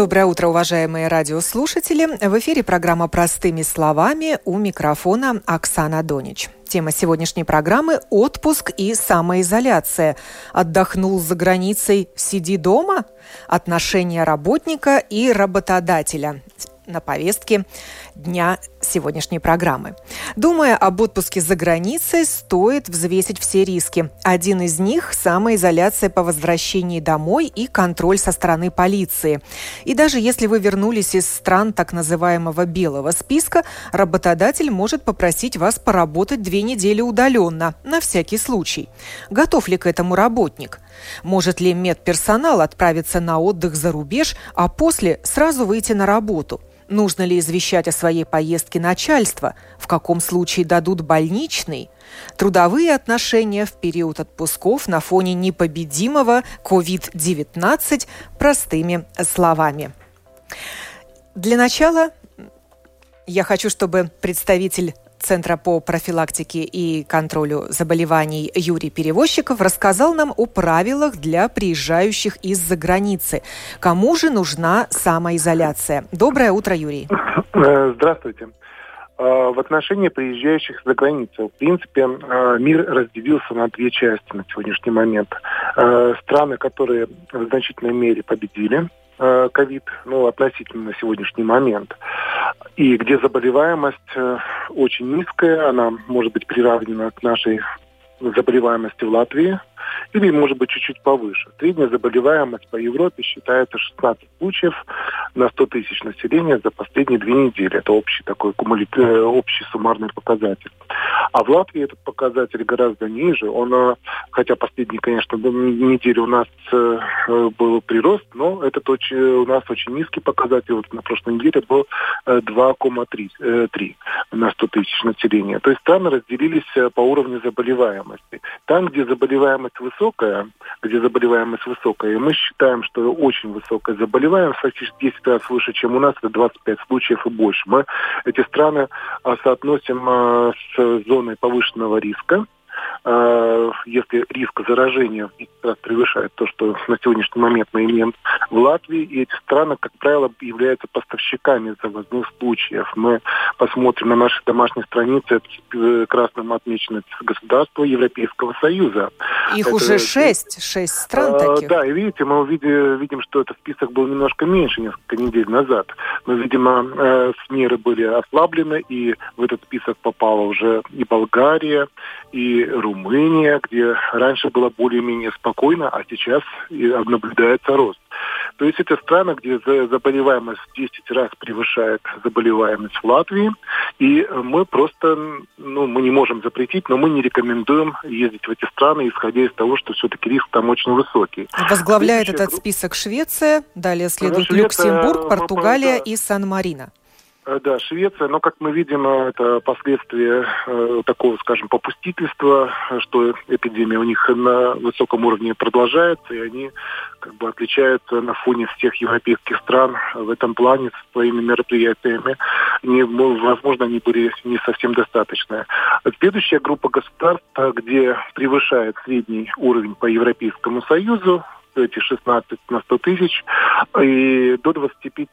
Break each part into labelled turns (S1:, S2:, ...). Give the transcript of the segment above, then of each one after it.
S1: Доброе утро, уважаемые радиослушатели. В эфире программа «Простыми словами» у микрофона Оксана Донич. Тема сегодняшней программы – отпуск и самоизоляция. Отдохнул за границей, сиди дома? Отношения работника и работодателя на повестке дня сегодняшней программы. Думая об отпуске за границей, стоит взвесить все риски. Один из них – самоизоляция по возвращении домой и контроль со стороны полиции. И даже если вы вернулись из стран так называемого белого списка, работодатель может попросить вас поработать две недели удаленно, на всякий случай. Готов ли к этому работник? Может ли медперсонал отправиться на отдых за рубеж, а после сразу выйти на работу – Нужно ли извещать о своей поездке начальство? В каком случае дадут больничный? Трудовые отношения в период отпусков на фоне непобедимого COVID-19 простыми словами. Для начала я хочу, чтобы представитель Центра по профилактике и контролю заболеваний Юрий Перевозчиков рассказал нам о правилах для приезжающих из-за границы. Кому же нужна самоизоляция? Доброе утро, Юрий.
S2: Э, здравствуйте. Э, в отношении приезжающих за границу, в принципе, э, мир разделился на две части на сегодняшний момент. Страны, которые в значительной мере победили, ковид, ну, относительно на сегодняшний момент, и где заболеваемость э, очень низкая, она может быть приравнена к нашей заболеваемости в Латвии, или, может быть, чуть-чуть повыше. Средняя заболеваемость по Европе считается 16 случаев на 100 тысяч населения за последние две недели. Это общий такой кумулятив, э, общий суммарный показатель. А в Латвии этот показатель гораздо ниже. Он, э, хотя последние, конечно, недели у нас э, был прирост, но этот очень, у нас очень низкий показатель. Вот на прошлой неделе был 2,3 на 100 тысяч населения. То есть страны разделились по уровню заболеваемости. Там, где заболеваемость высокая, где заболеваемость высокая, и мы считаем, что очень высокая заболеваемость, фактически 10 раз выше, чем у нас, это 25 случаев и больше. Мы эти страны а, соотносим а, с зоной повышенного риска, если риск заражения в 10 раз превышает то, что на сегодняшний момент мы имеем в Латвии, и эти страны, как правило, являются поставщиками завозных случаев. Мы посмотрим на нашей домашней странице, это красным отмечено государство Европейского Союза.
S1: Их это, уже шесть, шесть стран а, таких.
S2: Да, и видите, мы увидели, видим, что этот список был немножко меньше несколько недель назад. Но, видимо, э, меры были ослаблены, и в этот список попала уже и Болгария, и Румыния, где раньше было более-менее спокойно, а сейчас наблюдается рост. То есть это страны, где заболеваемость в 10 раз превышает заболеваемость в Латвии. И мы просто, ну, мы не можем запретить, но мы не рекомендуем ездить в эти страны, исходя из того, что все-таки риск там очень высокий.
S1: Возглавляет Следующая этот список Швеция, далее следует Швеция, Люксембург, Португалия и Сан-Марино.
S2: Э, да, Швеция, но, как мы видим, э, это последствия э, такого, скажем, попустительства, что эпидемия у них на высоком уровне продолжается, и они как бы отличаются на фоне всех европейских стран в этом плане своими мероприятиями. Не, возможно, они были не совсем достаточные. Следующая группа государств, где превышает средний уровень по Европейскому Союзу, эти 16 на 100 тысяч и до 25.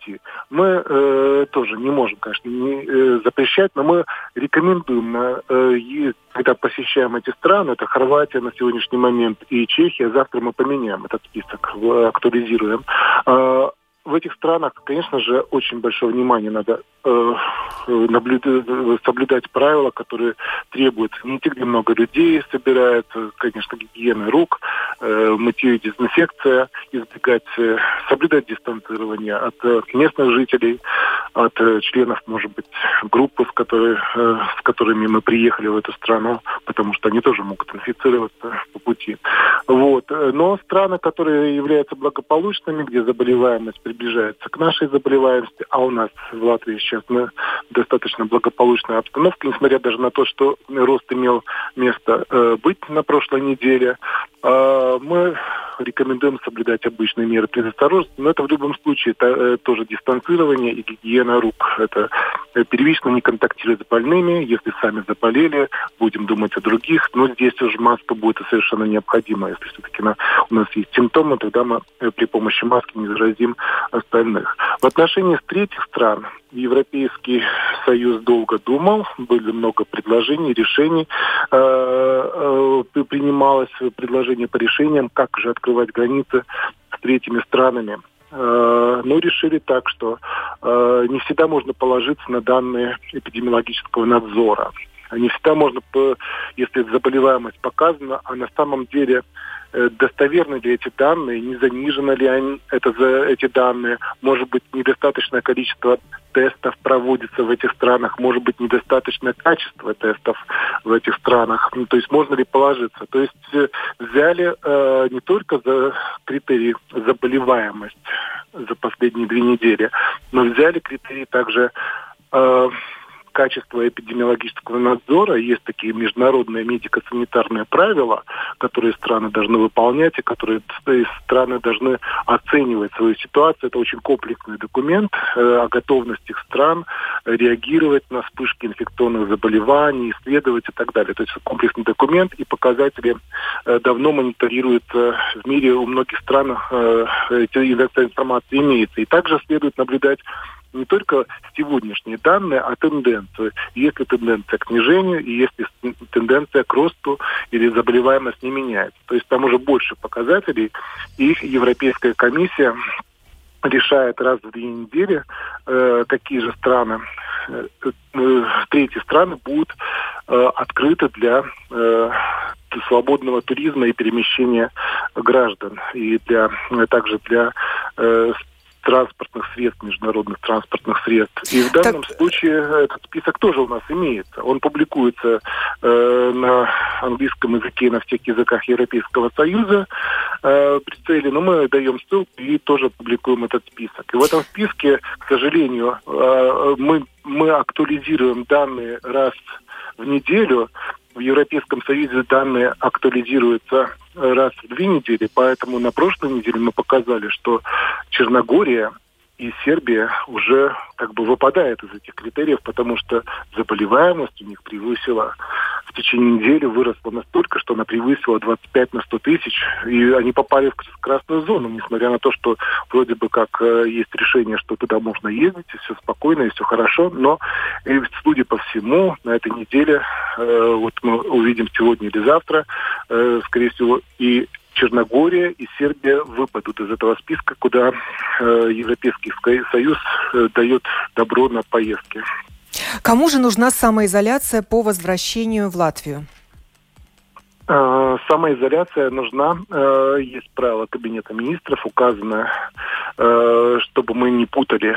S2: Мы э, тоже не можем, конечно, не, э, запрещать, но мы рекомендуем, э, когда посещаем эти страны, это Хорватия на сегодняшний момент и Чехия, завтра мы поменяем этот список, актуализируем. Э, в этих странах, конечно же, очень большое внимание надо э, наблюдать, соблюдать правила, которые требуют те, где много людей собирается, конечно, гигиены рук, э, мытье и дезинфекция, избегать, э, соблюдать дистанцирование от э, местных жителей, от э, членов, может быть, группы, с, которой, э, с которыми мы приехали в эту страну, потому что они тоже могут инфицироваться по пути. Вот. Но страны, которые являются благополучными, где заболеваемость приближается к нашей заболеваемости, а у нас в Латвии сейчас мы достаточно благополучная обстановка, несмотря даже на то, что рост имел место э, быть на прошлой неделе. Э, мы рекомендуем соблюдать обычные меры предосторожности, но это в любом случае это, э, тоже дистанцирование и гигиена рук. Это э, первично не контактировать с больными, если сами заболели, будем думать о других, но здесь уже маска будет совершенно необходима. Если все-таки у нас есть симптомы, тогда мы э, при помощи маски не заразим остальных. В отношении с третьих стран Европейский Союз долго думал, были много предложений, решений, э, э, принималось предложение по решениям, как же открывать границы с третьими странами. Э, но решили так, что э, не всегда можно положиться на данные эпидемиологического надзора. Не всегда можно, если заболеваемость показана, а на самом деле Э, достоверны ли эти данные, не занижены ли они, это за эти данные, может быть, недостаточное количество тестов проводится в этих странах, может быть, недостаточное качество тестов в этих странах, ну, то есть можно ли положиться. То есть э, взяли э, не только за критерии заболеваемость за последние две недели, но взяли критерии также э, качества эпидемиологического надзора. Есть такие международные медико-санитарные правила, которые страны должны выполнять и которые страны должны оценивать свою ситуацию. Это очень комплексный документ э, о готовности стран реагировать на вспышки инфекционных заболеваний, исследовать и так далее. То есть комплексный документ и показатели э, давно мониторируются в мире. У многих стран э, эта информация имеется. И также следует наблюдать не только сегодняшние данные, а тенденцию. Есть тенденция к снижению, и есть тенденция к росту, или заболеваемость не меняется. То есть там уже больше показателей, и Европейская комиссия решает раз в две недели, э, какие же страны, э, э, третьи страны будут э, открыты для э, свободного туризма и перемещения граждан, и для, также для э, транспортных средств, международных транспортных средств. И в данном так... случае этот список тоже у нас имеется. Он публикуется э, на английском языке и на всех языках Европейского Союза э, при цели, но мы даем ссылку и тоже публикуем этот список. И в этом списке, к сожалению, э, мы, мы актуализируем данные раз в неделю, в Европейском Союзе данные актуализируются раз в две недели, поэтому на прошлой неделе мы показали, что Черногория и Сербия уже как бы выпадает из этих критериев, потому что заболеваемость у них превысила в течение недели выросла настолько, что она превысила 25 на 100 тысяч, и они попали в красную зону, несмотря на то, что вроде бы как э, есть решение, что туда можно ездить, и все спокойно, и все хорошо, но, и, судя по всему, на этой неделе, э, вот мы увидим сегодня или завтра, э, скорее всего, и Черногория и Сербия выпадут из этого списка, куда э, Европейский Союз э, дает добро на поездки.
S1: Кому же нужна самоизоляция по возвращению в Латвию?
S2: Э, самоизоляция нужна. Э, есть правило Кабинета министров, указано, э, чтобы мы не путали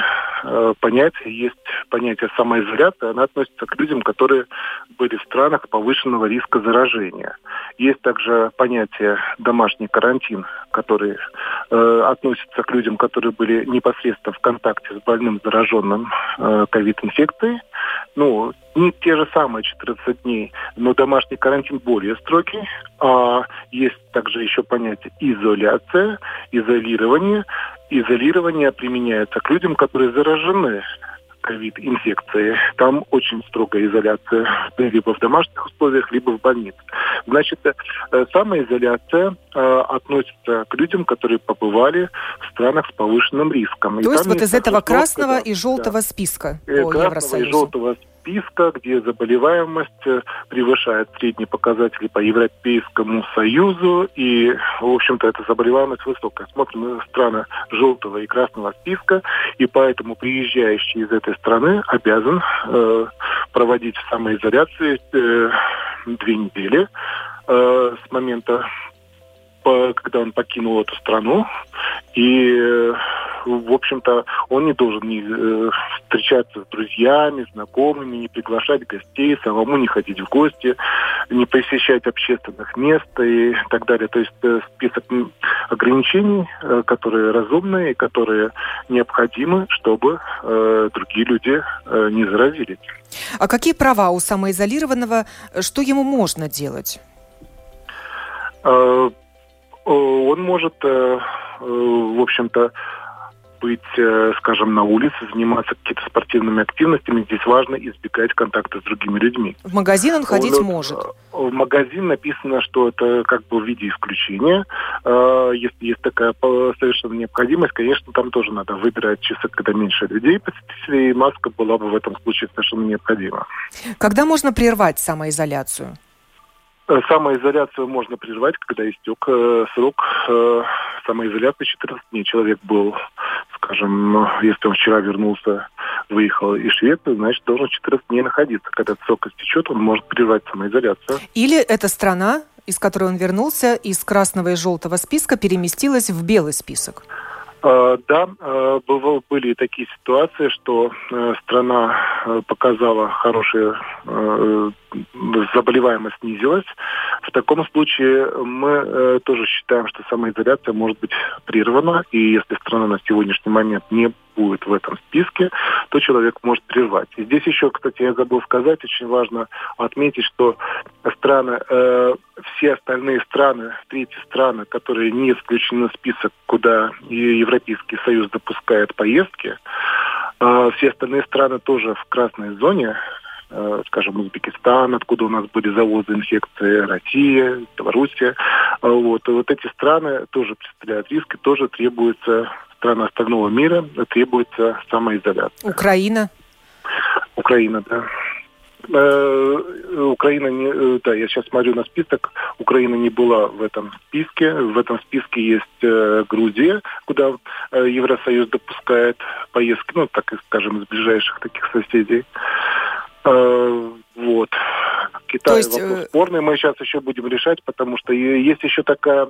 S2: понятия. Есть понятие самоизоляции, она относится к людям, которые были в странах повышенного риска заражения. Есть также понятие домашний карантин, который относится к людям, которые были непосредственно в контакте с больным зараженным ковид-инфекцией. Ну, не те же самые 14 дней, но домашний карантин более строгий. А есть также еще понятие изоляция, изолирование. Изолирование применяется к людям, которые заражены ковид-инфекции. Там очень строгая изоляция, либо в домашних условиях, либо в больнице. Значит, э, самоизоляция э, относится к людям, которые побывали в странах с повышенным риском.
S1: То и есть вот из этого красного и желтого да. списка
S2: по красного Евросоюзу. и желтого списка, где заболеваемость э, превышает средние показатели по Европейскому Союзу, и, в общем-то, эта заболеваемость высокая. Смотрим на страны желтого и красного списка, и поэтому приезжающий из этой страны обязан э, проводить в самоизоляции э, две недели э, с момента когда он покинул эту страну, и, э, в общем-то, он не должен не э, встречаться с друзьями, знакомыми, не приглашать гостей, самому не ходить в гости, не посещать общественных мест и так далее. То есть э, список ограничений, которые разумные, которые необходимы, чтобы другие люди не заразились.
S1: А какие права у самоизолированного? Что ему можно делать?
S2: он может, в общем-то, быть, э, скажем, на улице, заниматься какими-то спортивными активностями. Здесь важно избегать контакта с другими людьми.
S1: В магазин он ходить он, может? Э,
S2: в магазин написано, что это как бы в виде исключения. Э, если есть такая совершенно необходимость, конечно, там тоже надо выбирать часы, когда меньше людей посетителей, и маска была бы в этом случае совершенно необходима.
S1: Когда можно прервать самоизоляцию?
S2: Самоизоляцию можно прервать, когда истек э, срок э, самоизоляции 14 дней. Человек был, скажем, если он вчера вернулся, выехал из Швеции, значит, должен 14 дней находиться. Когда срок истечет, он может прервать самоизоляцию.
S1: Или эта страна, из которой он вернулся, из красного и желтого списка переместилась в белый список?
S2: Э, да, э, были такие ситуации, что э, страна показала хорошие, заболеваемость снизилась. В таком случае мы тоже считаем, что самоизоляция может быть прервана, и если страна на сегодняшний момент не будет в этом списке, то человек может прервать. И здесь еще, кстати, я забыл сказать, очень важно отметить, что страны, э, все остальные страны, третьи страны, которые не включены в список, куда Европейский Союз допускает поездки, э, все остальные страны тоже в красной зоне, скажем, Узбекистан, откуда у нас были завозы инфекции, Россия, Белоруссия. Вот. И вот эти страны тоже представляют риски, тоже требуется стран остального мира требуется самоизоляция.
S1: Украина?
S2: Украина, да. Э, Украина не, э, да, я сейчас смотрю на список. Украина не была в этом списке. В этом списке есть э, Грузия, куда Евросоюз допускает поездки, ну, так скажем, из ближайших таких соседей. Вот. Китай есть... вопрос э, спорный, мы сейчас еще будем решать, потому что есть еще такая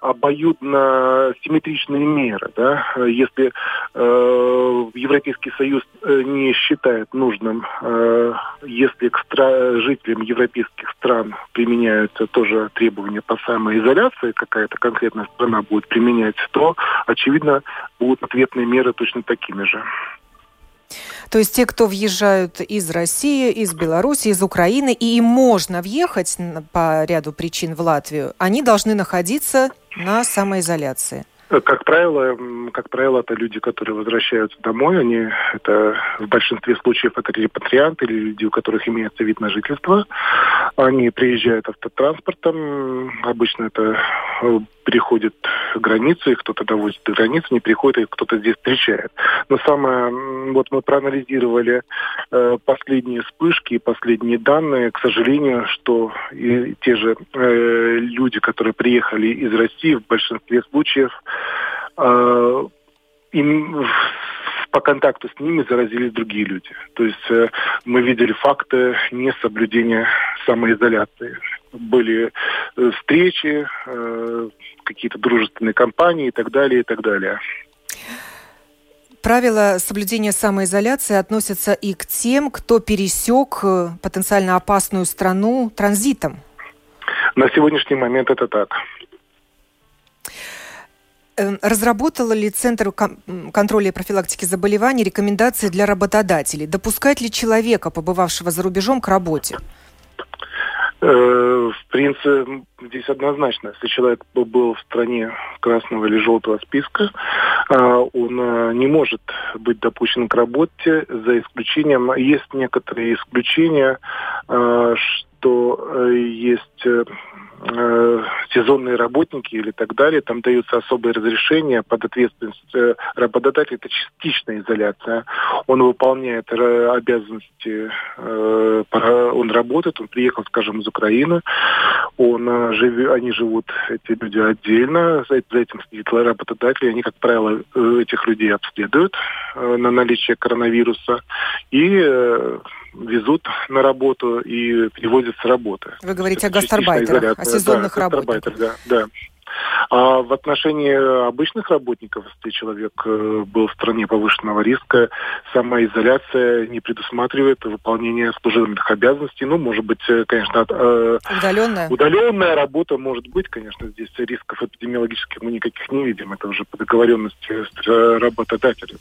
S2: обоюдно симметричная мера. Да? Если э, Европейский Союз э, не считает нужным, э, если к стра- жителям европейских стран применяются тоже требования по самоизоляции, какая-то конкретная страна будет применять, то, очевидно, будут ответные меры точно такими же.
S1: То есть те, кто въезжают из России, из Беларуси, из Украины, и им можно въехать по ряду причин в Латвию, они должны находиться на самоизоляции.
S2: Как правило, как правило, это люди, которые возвращаются домой. Они это в большинстве случаев это репатрианты или люди, у которых имеется вид на жительство. Они приезжают автотранспортом. Обычно это э, переходит границу, и кто-то довозит до границы, не приходит, и кто-то здесь встречает. Но самое, вот мы проанализировали э, последние вспышки и последние данные, к сожалению, что и те же э, люди, которые приехали из России, в большинстве случаев э, им по контакту с ними заразились другие люди. То есть э, мы видели факты несоблюдения самоизоляции. Были э, встречи, э, какие-то дружественные компании и так далее, и так далее.
S1: Правила соблюдения самоизоляции относятся и к тем, кто пересек э, потенциально опасную страну транзитом.
S2: На сегодняшний момент это так.
S1: Разработала ли Центр контроля и профилактики заболеваний рекомендации для работодателей? Допускать ли человека, побывавшего за рубежом, к работе?
S2: Э, в принципе, здесь однозначно. Если человек был в стране красного или желтого списка, а, он э, не может быть допущен к работе, за исключением... Есть некоторые исключения, э, что есть э, сезонные работники или так далее, там даются особые разрешения под ответственность э, работодателя. Это частичная изоляция. Он выполняет э, обязанности, он работает, он приехал, скажем, из Украины, он живет, они живут, эти люди отдельно, за, этим следит работодатель, они, как правило, этих людей обследуют на наличие коронавируса и везут на работу и перевозят с работы.
S1: Вы говорите о гастарбайтерах, о сезонных да, работниках.
S2: Да, да. А в отношении обычных работников, если человек э, был в стране повышенного риска, самоизоляция не предусматривает выполнение служебных обязанностей. Ну, может быть, э, конечно,
S1: э, удаленная.
S2: Удаленная работа может быть, конечно, здесь рисков эпидемиологических мы никаких не видим. Это уже по договоренности с работодателем.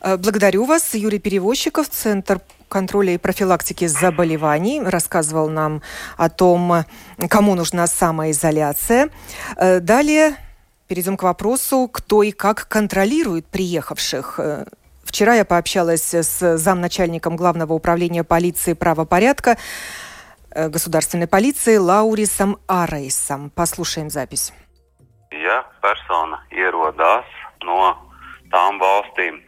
S1: Э, благодарю вас. Юрий Перевозчиков, Центр контроля и профилактики заболеваний, рассказывал нам о том, кому нужна самоизоляция. Э, далее перейдем к вопросу, кто и как контролирует приехавших. Э, вчера я пообщалась с замначальником Главного управления полиции правопорядка государственной полиции Лаурисом Арейсом. Послушаем запись.
S3: Ja persona ierodās no tām valstīm,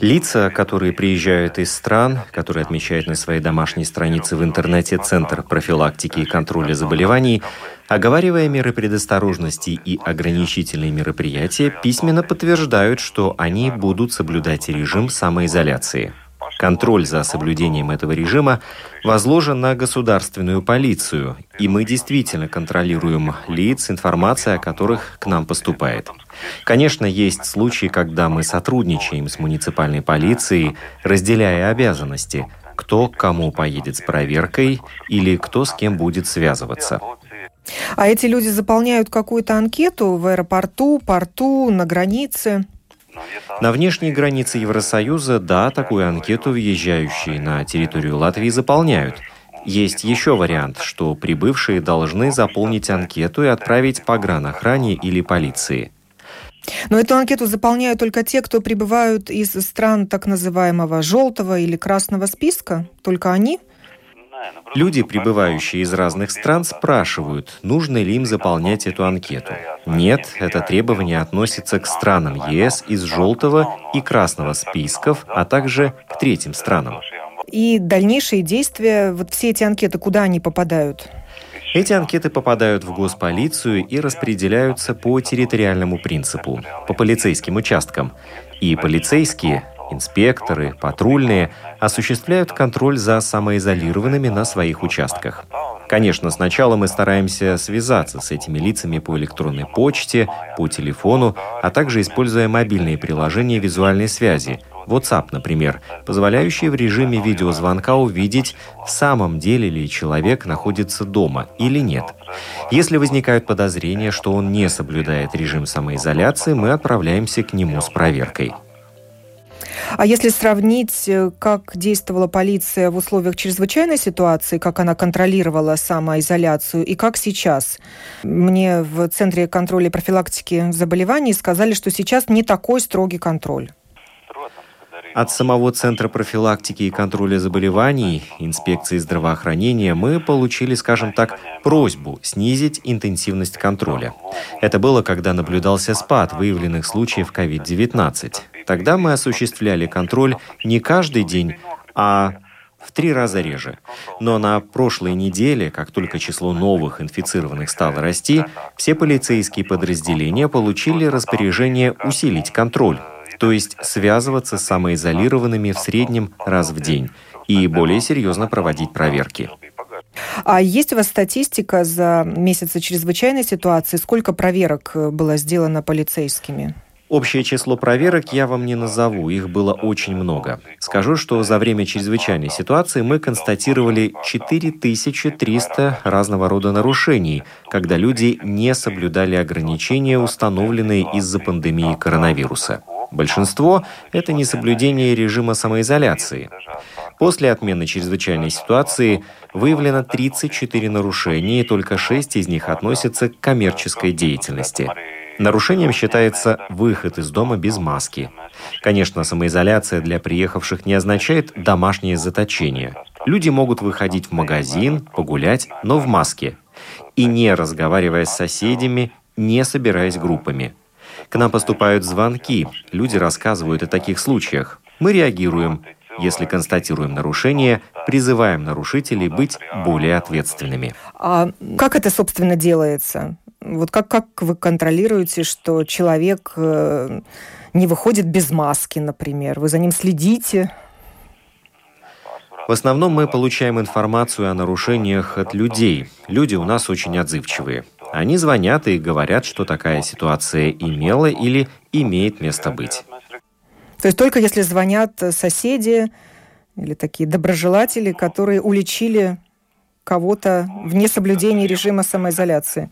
S4: Лица, которые приезжают из стран, которые отмечают на своей домашней странице в интернете Центр профилактики и контроля заболеваний, оговаривая меры предосторожности и ограничительные мероприятия, письменно подтверждают, что они будут соблюдать режим самоизоляции. Контроль за соблюдением этого режима возложен на государственную полицию, и мы действительно контролируем лиц, информация о которых к нам поступает. Конечно, есть случаи, когда мы сотрудничаем с муниципальной полицией, разделяя обязанности, кто к кому поедет с проверкой или кто с кем будет связываться.
S1: А эти люди заполняют какую-то анкету в аэропорту, порту, на границе?
S4: На внешней границе Евросоюза, да, такую анкету въезжающие на территорию Латвии заполняют. Есть еще вариант, что прибывшие должны заполнить анкету и отправить погранохране или полиции.
S1: Но эту анкету заполняют только те, кто прибывают из стран так называемого желтого или красного списка? Только они?
S4: Люди, прибывающие из разных стран, спрашивают, нужно ли им заполнять эту анкету. Нет, это требование относится к странам ЕС из желтого и красного списков, а также к третьим странам.
S1: И дальнейшие действия, вот все эти анкеты, куда они попадают?
S4: Эти анкеты попадают в госполицию и распределяются по территориальному принципу, по полицейским участкам. И полицейские Инспекторы, патрульные осуществляют контроль за самоизолированными на своих участках. Конечно, сначала мы стараемся связаться с этими лицами по электронной почте, по телефону, а также используя мобильные приложения визуальной связи, WhatsApp, например, позволяющие в режиме видеозвонка увидеть, в самом деле ли человек находится дома или нет. Если возникают подозрения, что он не соблюдает режим самоизоляции, мы отправляемся к нему с проверкой.
S1: А если сравнить, э, как действовала полиция в условиях чрезвычайной ситуации, как она контролировала самоизоляцию и как сейчас? Мне в Центре контроля и профилактики заболеваний сказали, что сейчас не такой строгий контроль.
S4: От самого Центра профилактики и контроля заболеваний, инспекции здравоохранения, мы получили, скажем так, просьбу снизить интенсивность контроля. Это было, когда наблюдался спад выявленных случаев COVID-19. Тогда мы осуществляли контроль не каждый день, а в три раза реже. Но на прошлой неделе, как только число новых инфицированных стало расти, все полицейские подразделения получили распоряжение усилить контроль, то есть связываться с самоизолированными в среднем раз в день и более серьезно проводить проверки.
S1: А есть у вас статистика за месяцы чрезвычайной ситуации? Сколько проверок было сделано полицейскими?
S4: Общее число проверок я вам не назову, их было очень много. Скажу, что за время чрезвычайной ситуации мы констатировали 4300 разного рода нарушений, когда люди не соблюдали ограничения, установленные из-за пандемии коронавируса. Большинство – это несоблюдение режима самоизоляции. После отмены чрезвычайной ситуации выявлено 34 нарушения, и только 6 из них относятся к коммерческой деятельности. Нарушением считается выход из дома без маски. Конечно, самоизоляция для приехавших не означает домашнее заточение. Люди могут выходить в магазин, погулять, но в маске. И не разговаривая с соседями, не собираясь группами. К нам поступают звонки, люди рассказывают о таких случаях. Мы реагируем. Если констатируем нарушение, призываем нарушителей быть более ответственными.
S1: А как это, собственно, делается? Вот как, как вы контролируете, что человек э, не выходит без маски, например? Вы за ним следите?
S4: В основном мы получаем информацию о нарушениях от людей. Люди у нас очень отзывчивые. Они звонят и говорят, что такая ситуация имела или имеет место быть.
S1: То есть только если звонят соседи или такие доброжелатели, которые уличили кого-то в несоблюдении режима самоизоляции.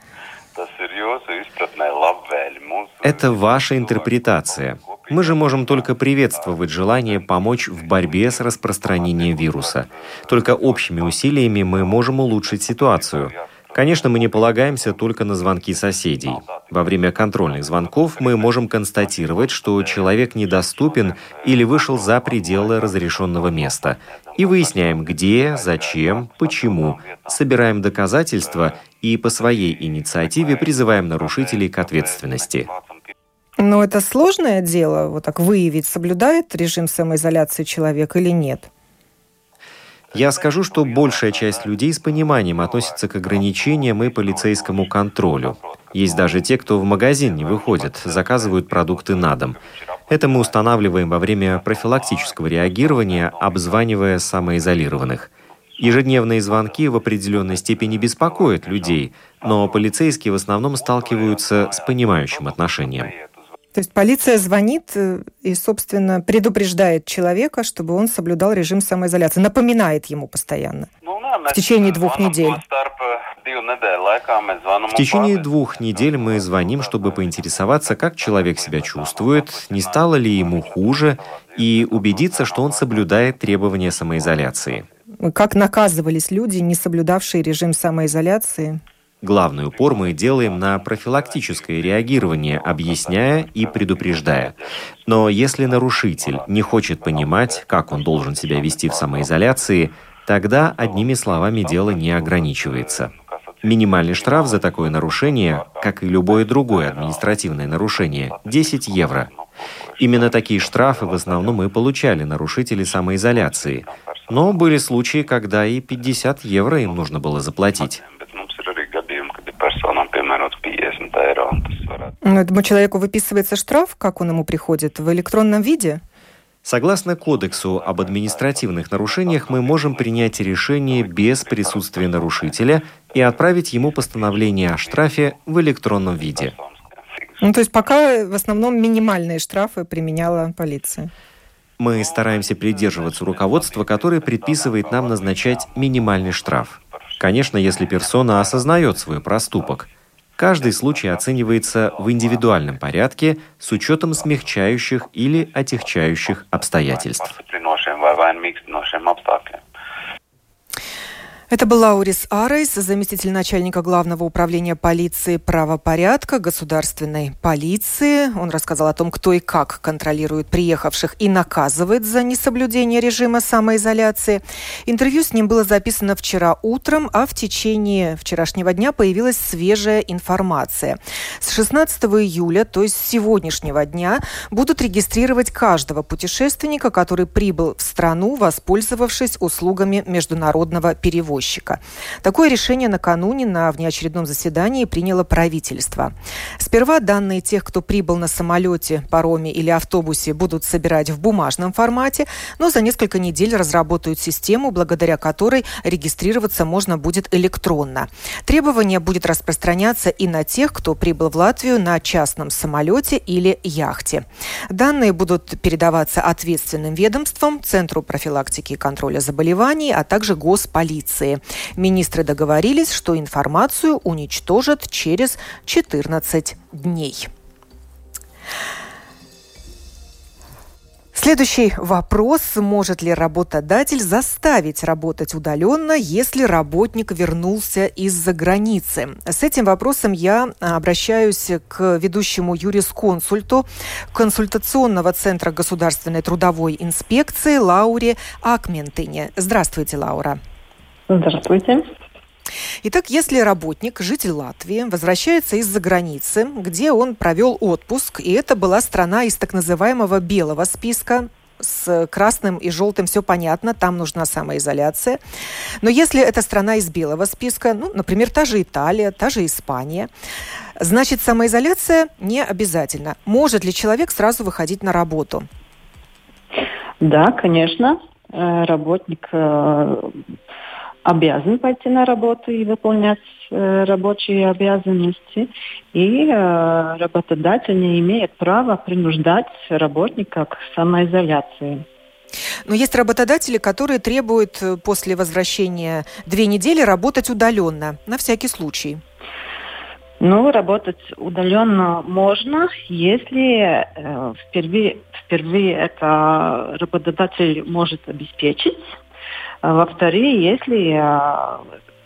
S4: Это ваша интерпретация. Мы же можем только приветствовать желание помочь в борьбе с распространением вируса. Только общими усилиями мы можем улучшить ситуацию. Конечно, мы не полагаемся только на звонки соседей. Во время контрольных звонков мы можем констатировать, что человек недоступен или вышел за пределы разрешенного места. И выясняем, где, зачем, почему. Собираем доказательства и по своей инициативе призываем нарушителей к ответственности.
S1: Но это сложное дело, вот так выявить, соблюдает режим самоизоляции человек или нет?
S4: Я скажу, что большая часть людей с пониманием относится к ограничениям и полицейскому контролю. Есть даже те, кто в магазин не выходит, заказывают продукты на дом. Это мы устанавливаем во время профилактического реагирования, обзванивая самоизолированных. Ежедневные звонки в определенной степени беспокоят людей, но полицейские в основном сталкиваются с понимающим отношением.
S1: То есть полиция звонит э, и, собственно, предупреждает человека, чтобы он соблюдал режим самоизоляции, напоминает ему постоянно в течение двух недель.
S4: В течение двух недель мы звоним, чтобы поинтересоваться, как человек себя чувствует, не стало ли ему хуже, и убедиться, что он соблюдает требования самоизоляции.
S1: Как наказывались люди, не соблюдавшие режим самоизоляции?
S4: Главный упор мы делаем на профилактическое реагирование, объясняя и предупреждая. Но если нарушитель не хочет понимать, как он должен себя вести в самоизоляции, тогда одними словами дело не ограничивается. Минимальный штраф за такое нарушение, как и любое другое административное нарушение, 10 евро. Именно такие штрафы в основном и получали нарушители самоизоляции. Но были случаи, когда и 50 евро им нужно было заплатить.
S1: Этому человеку выписывается штраф, как он ему приходит, в электронном виде?
S4: Согласно Кодексу об административных нарушениях, мы можем принять решение без присутствия нарушителя и отправить ему постановление о штрафе в электронном виде.
S1: Ну, то есть пока в основном минимальные штрафы применяла полиция.
S4: Мы стараемся придерживаться руководства, которое предписывает нам назначать минимальный штраф. Конечно, если персона осознает свой проступок – Каждый случай оценивается в индивидуальном порядке с учетом смягчающих или отягчающих обстоятельств.
S1: Это был Лаурис Арейс, заместитель начальника Главного управления полиции правопорядка государственной полиции. Он рассказал о том, кто и как контролирует приехавших и наказывает за несоблюдение режима самоизоляции. Интервью с ним было записано вчера утром, а в течение вчерашнего дня появилась свежая информация. С 16 июля, то есть с сегодняшнего дня, будут регистрировать каждого путешественника, который прибыл в страну, воспользовавшись услугами международного перевода перевозчика. Такое решение накануне на внеочередном заседании приняло правительство. Сперва данные тех, кто прибыл на самолете, пароме или автобусе, будут собирать в бумажном формате, но за несколько недель разработают систему, благодаря которой регистрироваться можно будет электронно. Требование будет распространяться и на тех, кто прибыл в Латвию на частном самолете или яхте. Данные будут передаваться ответственным ведомствам, Центру профилактики и контроля заболеваний, а также госполиции информации. Министры договорились, что информацию уничтожат через 14 дней. Следующий вопрос. Может ли работодатель заставить работать удаленно, если работник вернулся из-за границы? С этим вопросом я обращаюсь к ведущему юрисконсульту консультационного центра государственной трудовой инспекции Лауре Акментыне. Здравствуйте, Лаура.
S5: Здравствуйте.
S1: Итак, если работник, житель Латвии, возвращается из-за границы, где он провел отпуск, и это была страна из так называемого белого списка, с красным и желтым все понятно, там нужна самоизоляция. Но если это страна из белого списка, ну, например, та же Италия, та же Испания, значит, самоизоляция не обязательно. Может ли человек сразу выходить на работу?
S5: Да, конечно. Э, работник э, обязан пойти на работу и выполнять э, рабочие обязанности. И э, работодатель не имеет права принуждать работника к самоизоляции.
S1: Но есть работодатели, которые требуют э, после возвращения две недели работать удаленно, на всякий случай.
S5: Ну, работать удаленно можно, если э, впервые, впервые это работодатель может обеспечить. А во-вторых, если э,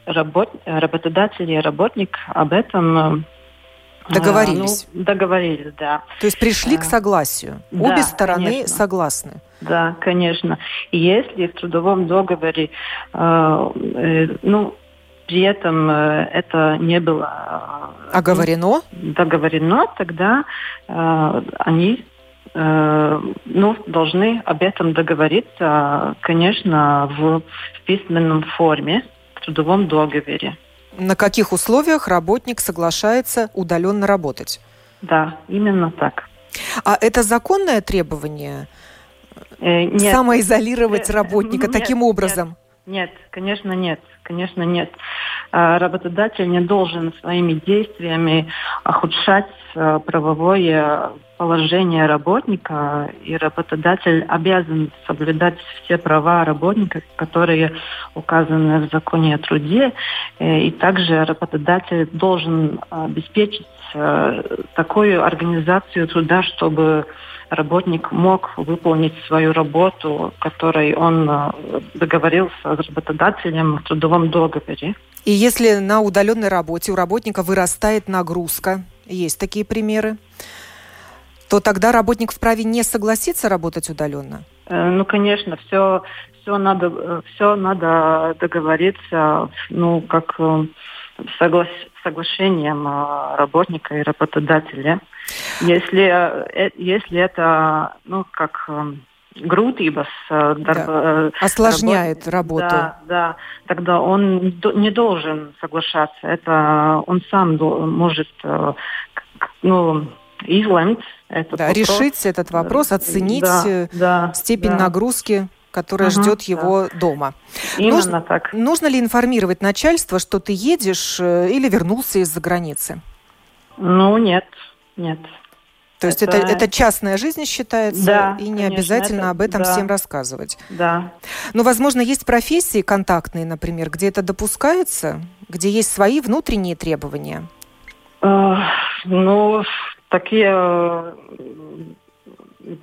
S5: работ, работодатель и работник об этом
S1: э, Договорились.
S5: ну, договорились, да.
S1: То есть пришли к согласию. Да, Обе стороны конечно. согласны.
S5: Да, конечно. Если в трудовом договоре, э, э, ну, при этом э, это не было
S1: э, оговорено,
S5: договорено, тогда э, они э, ну, должны об этом договориться, конечно, в, в письменном форме, в трудовом договоре.
S1: На каких условиях работник соглашается удаленно работать?
S5: Да, именно так.
S1: А это законное требование? Э, нет. Самоизолировать э, работника нет, таким образом?
S5: Нет, нет, конечно, нет конечно, нет. А, работодатель не должен своими действиями ухудшать правовое положение работника, и работодатель обязан соблюдать все права работника, которые указаны в законе о труде, э, и также работодатель должен обеспечить а, такую организацию труда, чтобы работник мог выполнить свою работу, которой он э, договорился с работодателем в трудовом договоре.
S1: И если на удаленной работе у работника вырастает нагрузка, есть такие примеры, то тогда работник вправе не согласиться работать удаленно?
S5: Э, ну, конечно, все, все надо, э, все надо договориться, ну, как соглас, соглашением работника и работодателя. Если, э, если это, ну, как
S1: э, да. осложняет работу.
S5: Да, да, тогда он не должен соглашаться. Это он сам может ну, изломить этот
S1: да, вопрос. решить этот вопрос, оценить да, да, степень да. нагрузки которая угу, ждет его да. дома.
S5: Именно нужно, так.
S1: Нужно ли информировать начальство, что ты едешь или вернулся из-за границы?
S5: Ну, нет, нет.
S1: То есть это, это, частная жизнь считается, да, и не конечно, обязательно это, об этом да. всем рассказывать.
S5: Да.
S1: Но, возможно, есть профессии контактные, например, где это допускается, где есть свои внутренние требования.
S5: Э, ну, такие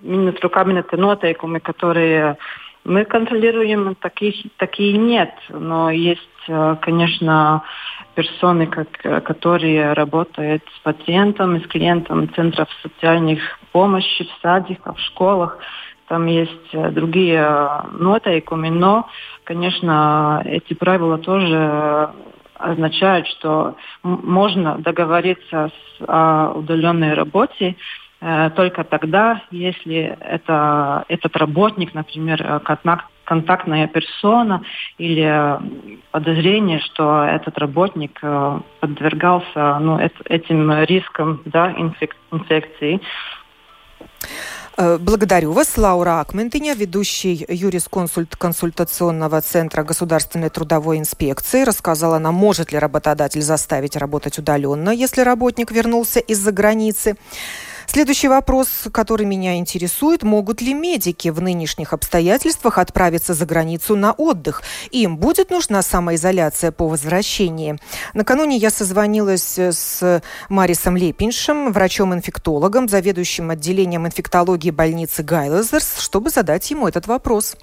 S5: министру кабинета нотейкумы, которые мы контролируем, таких, такие нет. Но есть, э, конечно, персоны, как, которые работают с пациентом, с клиентом центров социальных помощи, в садиках, в школах. Там есть э, другие э, нотайкуми, но, конечно, эти правила тоже означают, что можно договориться с, о удаленной работе э, только тогда, если это, этот работник, например, контакт, контактная персона или э, подозрение, что этот работник э, подвергался ну, этим рискам да, инфекции.
S1: Э, благодарю вас. Лаура Акментыня, ведущий юрисконсульт консультационного центра Государственной трудовой инспекции, рассказала нам, может ли работодатель заставить работать удаленно, если работник вернулся из-за границы. Следующий вопрос, который меня интересует. Могут ли медики в нынешних обстоятельствах отправиться за границу на отдых? Им будет нужна самоизоляция по возвращении? Накануне я созвонилась с Марисом Лепиншем, врачом-инфектологом, заведующим отделением инфектологии больницы Гайлезерс, чтобы задать ему этот вопрос.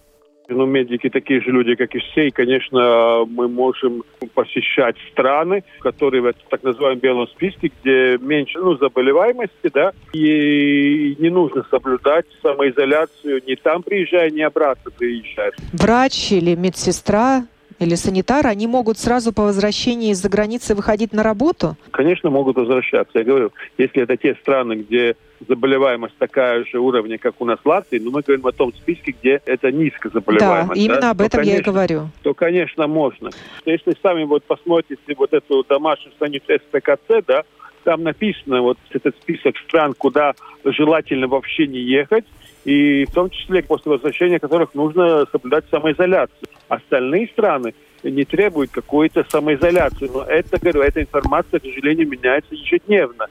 S6: Ну, медики такие же люди, как и все, и, конечно, мы можем посещать страны, которые в так называемом белом списке, где меньше ну, заболеваемости, да, и не нужно соблюдать самоизоляцию ни там приезжая, ни обратно приезжая.
S1: Врач или медсестра или санитар, они могут сразу по возвращении из-за границы выходить на работу?
S6: Конечно, могут возвращаться. Я говорю, если это те страны, где заболеваемость такая же уровня, как у нас в Латвии, но мы говорим о том списке, где это низкая заболеваемость.
S1: Да, именно да, об этом то, конечно, я и говорю.
S6: То, конечно, можно. Если сами вот посмотрите вот эту домашнюю страницу СПКЦ, да, там написано вот этот список стран, куда желательно вообще не ехать, и в том числе после возвращения которых нужно соблюдать самоизоляцию. Остальные страны не требуют какой-то самоизоляции. Но это, говорю, эта информация, к сожалению, меняется ежедневно.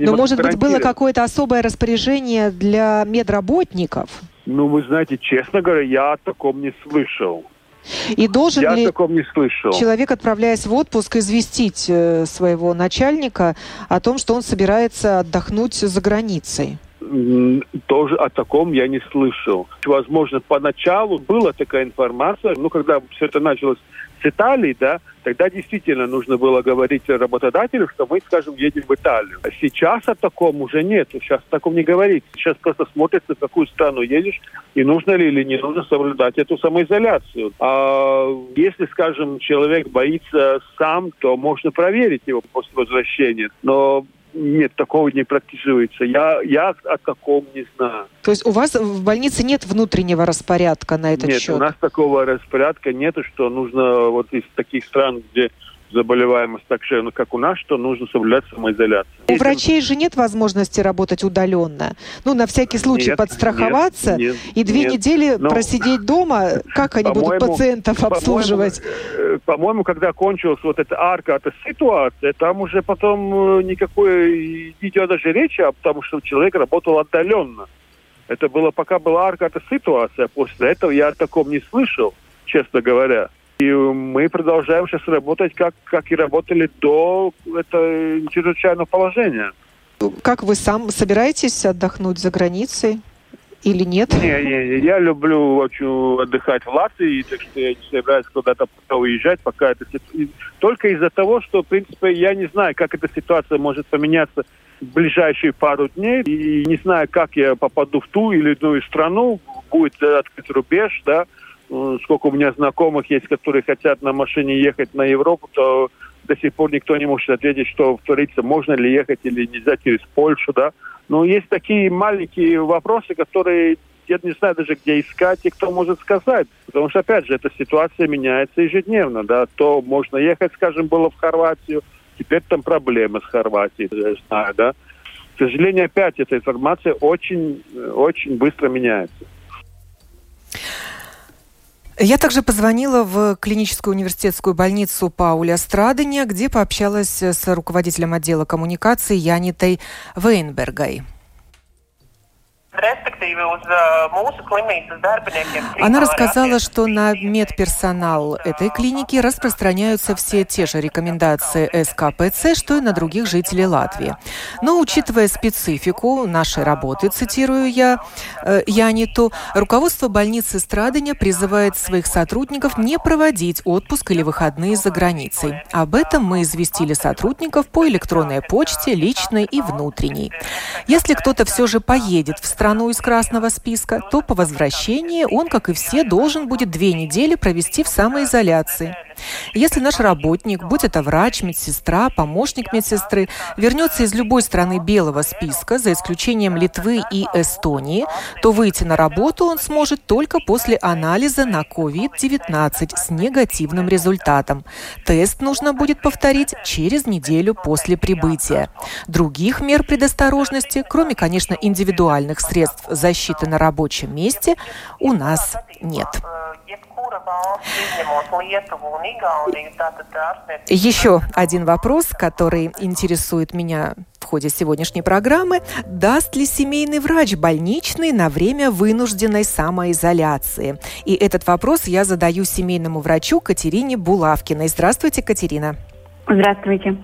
S1: Но, может быть, было какое-то особое распоряжение для медработников?
S6: Ну, вы знаете, честно говоря, я о таком не слышал.
S1: И должен
S6: Я
S1: ли
S6: таком не слышал.
S1: человек, отправляясь в отпуск, известить э, своего начальника о том, что он собирается отдохнуть за границей?
S6: Тоже о таком я не слышал. Возможно, поначалу была такая информация, но когда все это началось с Италии, да, тогда действительно нужно было говорить работодателю, что мы, скажем, едем в Италию. А сейчас о таком уже нет, сейчас о таком не говорить. Сейчас просто смотрится, в какую страну едешь, и нужно ли или не нужно соблюдать эту самоизоляцию. А если, скажем, человек боится сам, то можно проверить его после возвращения. Но нет, такого не практикуется. Я, я о таком не знаю.
S1: То есть у вас в больнице нет внутреннего распорядка на этот
S6: нет,
S1: счет?
S6: Нет, у нас такого распорядка нет, что нужно вот из таких стран, где заболеваемость так же, ну, как у нас, что нужно соблюдать самоизоляцию.
S1: У врачей же нет возможности работать удаленно. Ну, на всякий случай
S6: нет,
S1: подстраховаться
S6: нет,
S1: и две
S6: нет.
S1: недели
S6: Но,
S1: просидеть дома. Как они будут пациентов обслуживать?
S6: По-моему, по-моему, когда кончилась вот эта арка, эта ситуация, там уже потом э, никакой идет даже речи, потому что человек работал отдаленно. Это было, пока была арка, эта ситуация. После этого я о таком не слышал, честно говоря. И мы продолжаем сейчас работать, как, как и работали до этого чрезвычайного положения.
S1: Как вы сам собираетесь отдохнуть за границей? Или нет?
S6: Не, не, я люблю очень отдыхать в Латвии, так что я не собираюсь куда-то уезжать, пока это только из-за того, что, в принципе, я не знаю, как эта ситуация может поменяться в ближайшие пару дней, и не знаю, как я попаду в ту или иную страну, будет открыт рубеж, да, сколько у меня знакомых есть, которые хотят на машине ехать на Европу, то до сих пор никто не может ответить, что творится, можно ли ехать или нельзя через Польшу, да. Но есть такие маленькие вопросы, которые я не знаю даже, где искать и кто может сказать. Потому что, опять же, эта ситуация меняется ежедневно, да. То можно ехать, скажем, было в Хорватию, теперь там проблемы с Хорватией, я знаю, да. К сожалению, опять эта информация очень, очень быстро меняется.
S1: Я также позвонила в клиническую университетскую больницу Пауля Страдания, где пообщалась с руководителем отдела коммуникации Янитой Вейнбергой. Она рассказала, что на медперсонал этой клиники распространяются все те же рекомендации СКПЦ, что и на других жителей Латвии. Но учитывая специфику нашей работы, цитирую я э, Яниту, руководство больницы Страдания призывает своих сотрудников не проводить отпуск или выходные за границей. Об этом мы известили сотрудников по электронной почте, личной и внутренней. Если кто-то все же поедет в страну из красного списка, то по возвращении он, как и все, должен будет две недели провести в самоизоляции. Если наш работник, будь это врач, медсестра, помощник медсестры, вернется из любой страны белого списка, за исключением Литвы и Эстонии, то выйти на работу он сможет только после анализа на COVID-19 с негативным результатом. Тест нужно будет повторить через неделю после прибытия. Других мер предосторожности, кроме, конечно, индивидуальных средств защиты на рабочем месте, у нас нет. Еще один вопрос, который интересует меня в ходе сегодняшней программы. Даст ли семейный врач больничный на время вынужденной самоизоляции? И этот вопрос я задаю семейному врачу Катерине Булавкиной. Здравствуйте, Катерина.
S7: Здравствуйте.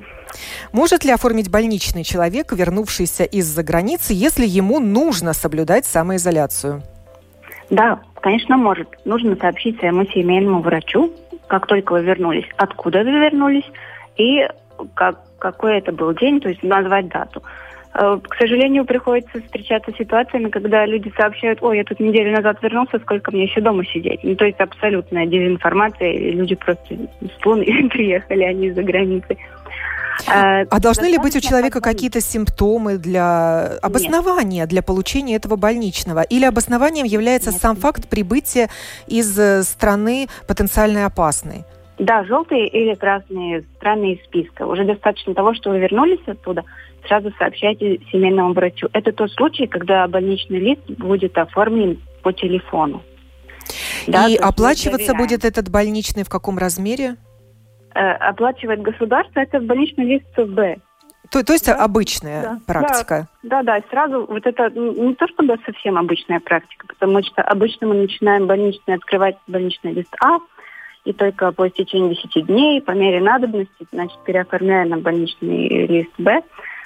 S1: Может ли оформить больничный человек, вернувшийся из-за границы, если ему нужно соблюдать самоизоляцию?
S7: Да, конечно, может. Нужно сообщить своему семейному врачу, как только вы вернулись, откуда вы вернулись и как, какой это был день, то есть назвать дату. Э, к сожалению, приходится встречаться с ситуациями, когда люди сообщают, ой, я тут неделю назад вернулся, сколько мне еще дома сидеть. Ну, то есть абсолютная дезинформация, люди просто с Луны приехали, они за границей.
S1: А, а должны ли быть у человека какие-то симптомы для обоснования, Нет. для получения этого больничного? Или обоснованием является Нет. сам факт прибытия из э, страны потенциально опасной?
S7: Да, желтые или красные страны из списка. Уже достаточно того, что вы вернулись оттуда, сразу сообщайте семейному врачу. Это тот случай, когда больничный лист будет оформлен по телефону.
S1: И да, оплачиваться будет этот больничный в каком размере?
S7: Э, оплачивает государство, это больничный лист Б.
S1: То, то есть да? обычная да. практика?
S7: Да, да, да. Сразу вот это не то чтобы совсем обычная практика, потому что обычно мы начинаем больничный открывать больничный лист А, и только по истечении 10 дней по мере надобности, значит, переоформляем на больничный лист Б.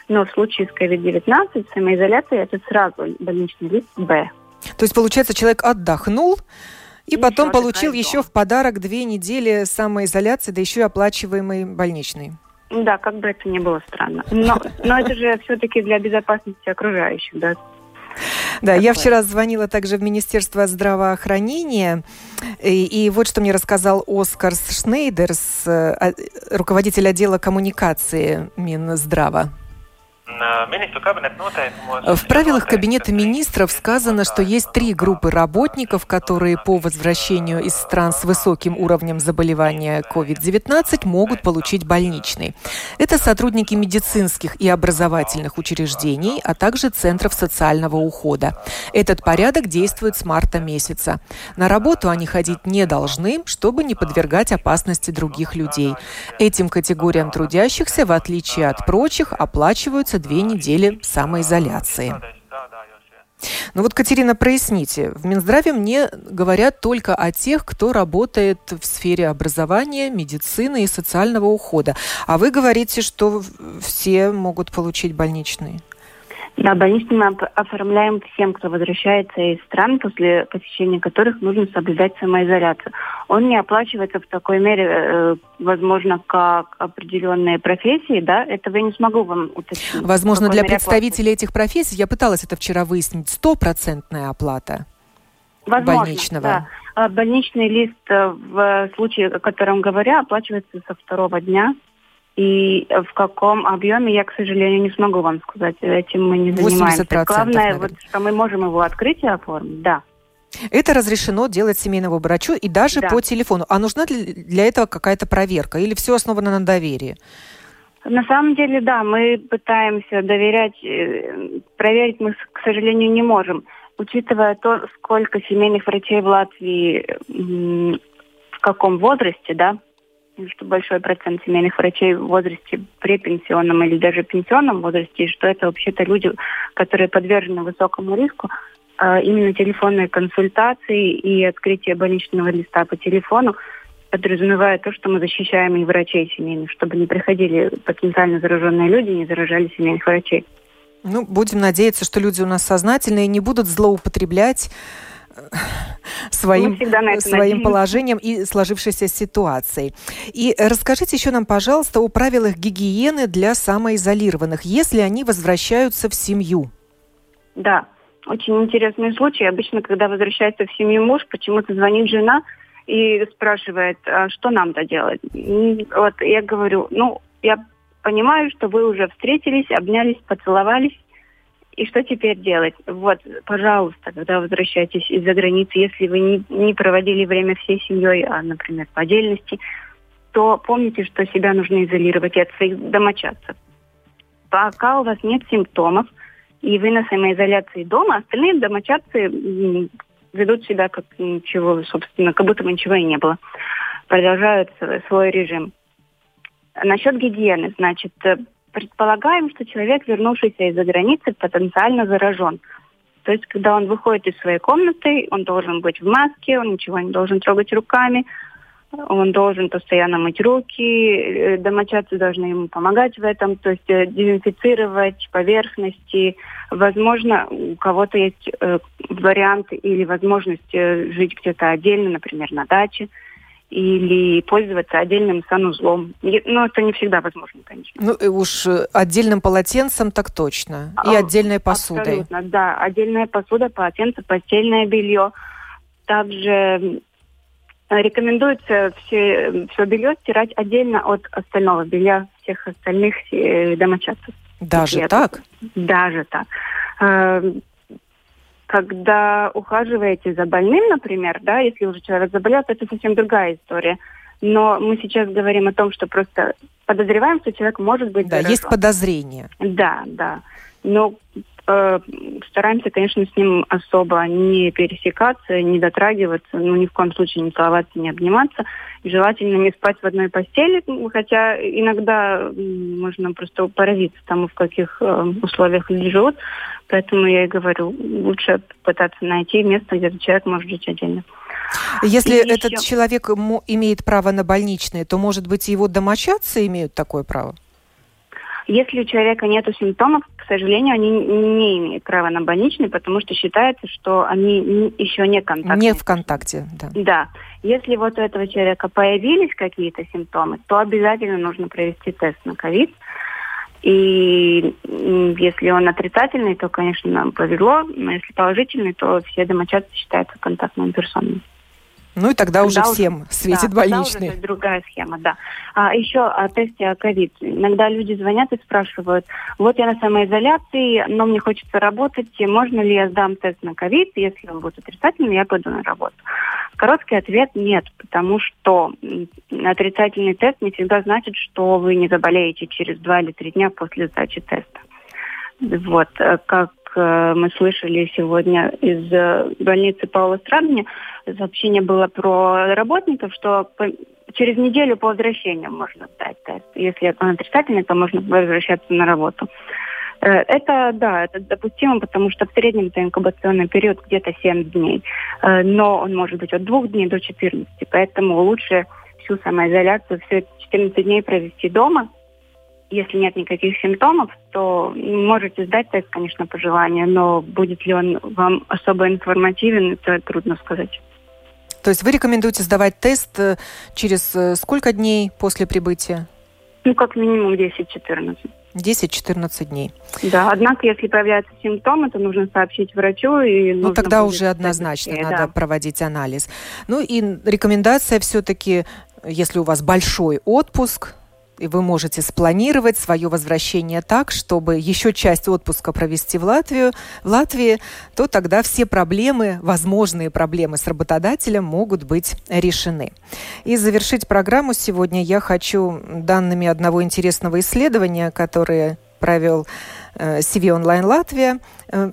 S7: Но в случае с COVID-19 самоизоляция это сразу больничный лист Б.
S1: То есть, получается, человек отдохнул, и, и потом получил еще в подарок две недели самоизоляции, да еще и оплачиваемый больничный.
S7: Да, как бы это ни было странно. Но, но это же все-таки для безопасности окружающих, да.
S1: Да, я вчера звонила также в Министерство здравоохранения, и, и вот что мне рассказал Оскар Шнейдерс, э, руководитель отдела коммуникации Минздрава. В правилах Кабинета министров сказано, что есть три группы работников, которые по возвращению из стран с высоким уровнем заболевания COVID-19 могут получить больничный. Это сотрудники медицинских и образовательных учреждений, а также центров социального ухода. Этот порядок действует с марта месяца. На работу они ходить не должны, чтобы не подвергать опасности других людей. Этим категориям трудящихся, в отличие от прочих, оплачиваются две недели самоизоляции. Ну вот, Катерина, проясните. В Минздраве мне говорят только о тех, кто работает в сфере образования, медицины и социального ухода. А вы говорите, что все могут получить больничные.
S7: Да, больничный мы оформляем всем, кто возвращается из стран, после посещения которых нужно соблюдать самоизоляцию. Он не оплачивается в такой мере, э, возможно, как определенные профессии, да, этого я не смогу вам уточнить.
S1: Возможно, для представителей этих профессий, я пыталась это вчера выяснить, стопроцентная оплата
S7: Возможно,
S1: больничного.
S7: Да. А больничный лист э, в случае, о котором говоря, оплачивается со второго дня и в каком объеме, я, к сожалению, не смогу вам сказать. Этим мы не занимаемся. Главное, вот, что мы можем его открыть и оформить, да.
S1: Это разрешено делать семейному врачу и даже да. по телефону. А нужна ли для этого какая-то проверка или все основано на доверии?
S7: На самом деле, да, мы пытаемся доверять, э, проверить мы, к сожалению, не можем. Учитывая то, сколько семейных врачей в Латвии, в каком возрасте, да, что большой процент семейных врачей в возрасте препенсионном или даже пенсионном возрасте, что это вообще-то люди, которые подвержены высокому риску, а именно телефонные консультации и открытие больничного листа по телефону подразумевает то, что мы защищаем и врачей семейных, чтобы не приходили потенциально зараженные люди и не заражали семейных врачей.
S1: Ну, будем надеяться, что люди у нас сознательные и не будут злоупотреблять своим, своим положением и сложившейся ситуацией. И расскажите еще нам, пожалуйста, о правилах гигиены для самоизолированных, если они возвращаются в семью.
S7: Да, очень интересный случай. Обычно, когда возвращается в семью муж, почему-то звонит жена и спрашивает, а что нам-то делать. Вот я говорю, ну, я понимаю, что вы уже встретились, обнялись, поцеловались, и что теперь делать? Вот, пожалуйста, когда возвращаетесь из-за границы, если вы не, не проводили время всей семьей, а, например, по отдельности, то помните, что себя нужно изолировать от своих домочадцев. Пока у вас нет симптомов, и вы на самоизоляции дома, остальные домочадцы ведут себя как ничего, собственно, как будто бы ничего и не было. Продолжают свой режим. Насчет гигиены, значит, предполагаем, что человек, вернувшийся из-за границы, потенциально заражен. То есть, когда он выходит из своей комнаты, он должен быть в маске, он ничего не должен трогать руками, он должен постоянно мыть руки, э, домочадцы должны ему помогать в этом, то есть э, дезинфицировать поверхности. Возможно, у кого-то есть э, вариант или возможность жить где-то отдельно, например, на даче или пользоваться отдельным санузлом. Но это не всегда возможно, конечно.
S1: Ну, и уж э, отдельным полотенцем так точно. И а, отдельной посудой.
S7: Абсолютно, да. Отдельная посуда, полотенце, постельное белье. Также рекомендуется все, все белье стирать отдельно от остального белья всех остальных э, домочадцев.
S1: Даже так?
S7: Даже так эм, когда ухаживаете за больным, например, да, если уже человек заболел, то это совсем другая история. Но мы сейчас говорим о том, что просто подозреваем, что человек может быть
S1: Да, есть подозрение.
S7: Да, да. Но э, стараемся, конечно, с ним особо не пересекаться, не дотрагиваться, ну, ни в коем случае не целоваться, не обниматься. желательно не спать в одной постели, хотя иногда можно просто поразиться тому, в каких э, условиях люди живут. Поэтому я и говорю, лучше пытаться найти место, где человек может жить отдельно.
S1: Если и этот еще... человек имеет право на больничные, то, может быть, его домочадцы имеют такое право?
S7: Если у человека нет симптомов, к сожалению, они не имеют права на больничный, потому что считается, что они еще не контактны.
S1: Не в контакте, да.
S7: Да. Если вот у этого человека появились какие-то симптомы, то обязательно нужно провести тест на ковид. И если он отрицательный, то, конечно, нам повезло. Но если положительный, то все домочадцы считаются контактными персонами.
S1: Ну и тогда, тогда уже всем светит да, больничный.
S7: Уже другая схема, да. А еще о тесте ковид. Иногда люди звонят и спрашивают, вот я на самоизоляции, но мне хочется работать, можно ли я сдам тест на ковид, если он будет отрицательный, я пойду на работу. Короткий ответ – нет, потому что отрицательный тест не всегда значит, что вы не заболеете через два или три дня после сдачи теста. Вот, э, как мы слышали сегодня из э, больницы Паула Страдани, сообщение было про работников, что через неделю по возвращению можно сдать тест. Если он отрицательный, то можно возвращаться на работу. Э, это, да, это допустимо, потому что в среднем это инкубационный период где-то 7 дней. Но он может быть от 2 дней до 14. Поэтому лучше всю самоизоляцию, все 14 дней провести дома, если нет никаких симптомов, то можете сдать тест, конечно, по желанию, но будет ли он вам особо информативен, это трудно сказать.
S1: То есть вы рекомендуете сдавать тест э, через э, сколько дней после прибытия?
S7: Ну, как минимум 10-14.
S1: 10-14 дней.
S7: Да, однако, если появляются симптомы, то нужно сообщить врачу. И
S1: ну, тогда уже однозначно быстрее, надо да. проводить анализ. Ну и рекомендация все-таки, если у вас большой отпуск, и вы можете спланировать свое возвращение так, чтобы еще часть отпуска провести в Латвию, в Латвии, то тогда все проблемы, возможные проблемы с работодателем могут быть решены. И завершить программу сегодня я хочу данными одного интересного исследования, которое провел э, CV Online Латвия. Э,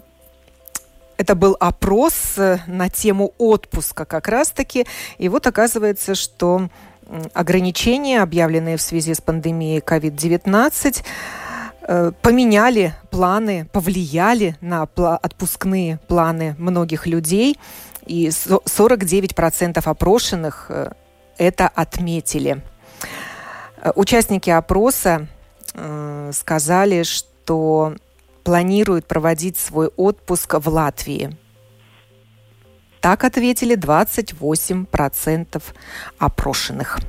S1: это был опрос э, на тему отпуска как раз-таки. И вот оказывается, что ограничения, объявленные в связи с пандемией COVID-19, э, поменяли планы, повлияли на отпускные планы многих людей. И 49% опрошенных э, это отметили. Э, участники опроса сказали, что планируют проводить свой отпуск в Латвии – так ответили 28% опрошенных.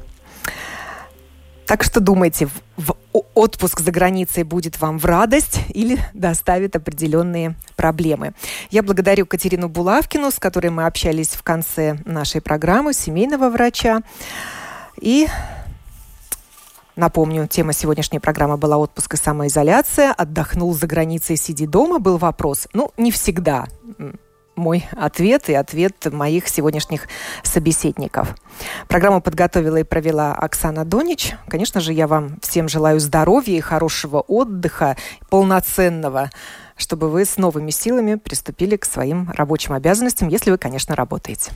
S1: Так что думайте, в отпуск за границей будет вам в радость или доставит определенные проблемы. Я благодарю Катерину Булавкину, с которой мы общались в конце нашей программы, семейного врача. И Напомню, тема сегодняшней программы была «Отпуск и самоизоляция». Отдохнул за границей, сиди дома, был вопрос. Ну, не всегда мой ответ и ответ моих сегодняшних собеседников. Программу подготовила и провела Оксана Донич. Конечно же, я вам всем желаю здоровья и хорошего отдыха, полноценного, чтобы вы с новыми силами приступили к своим рабочим обязанностям, если вы, конечно, работаете.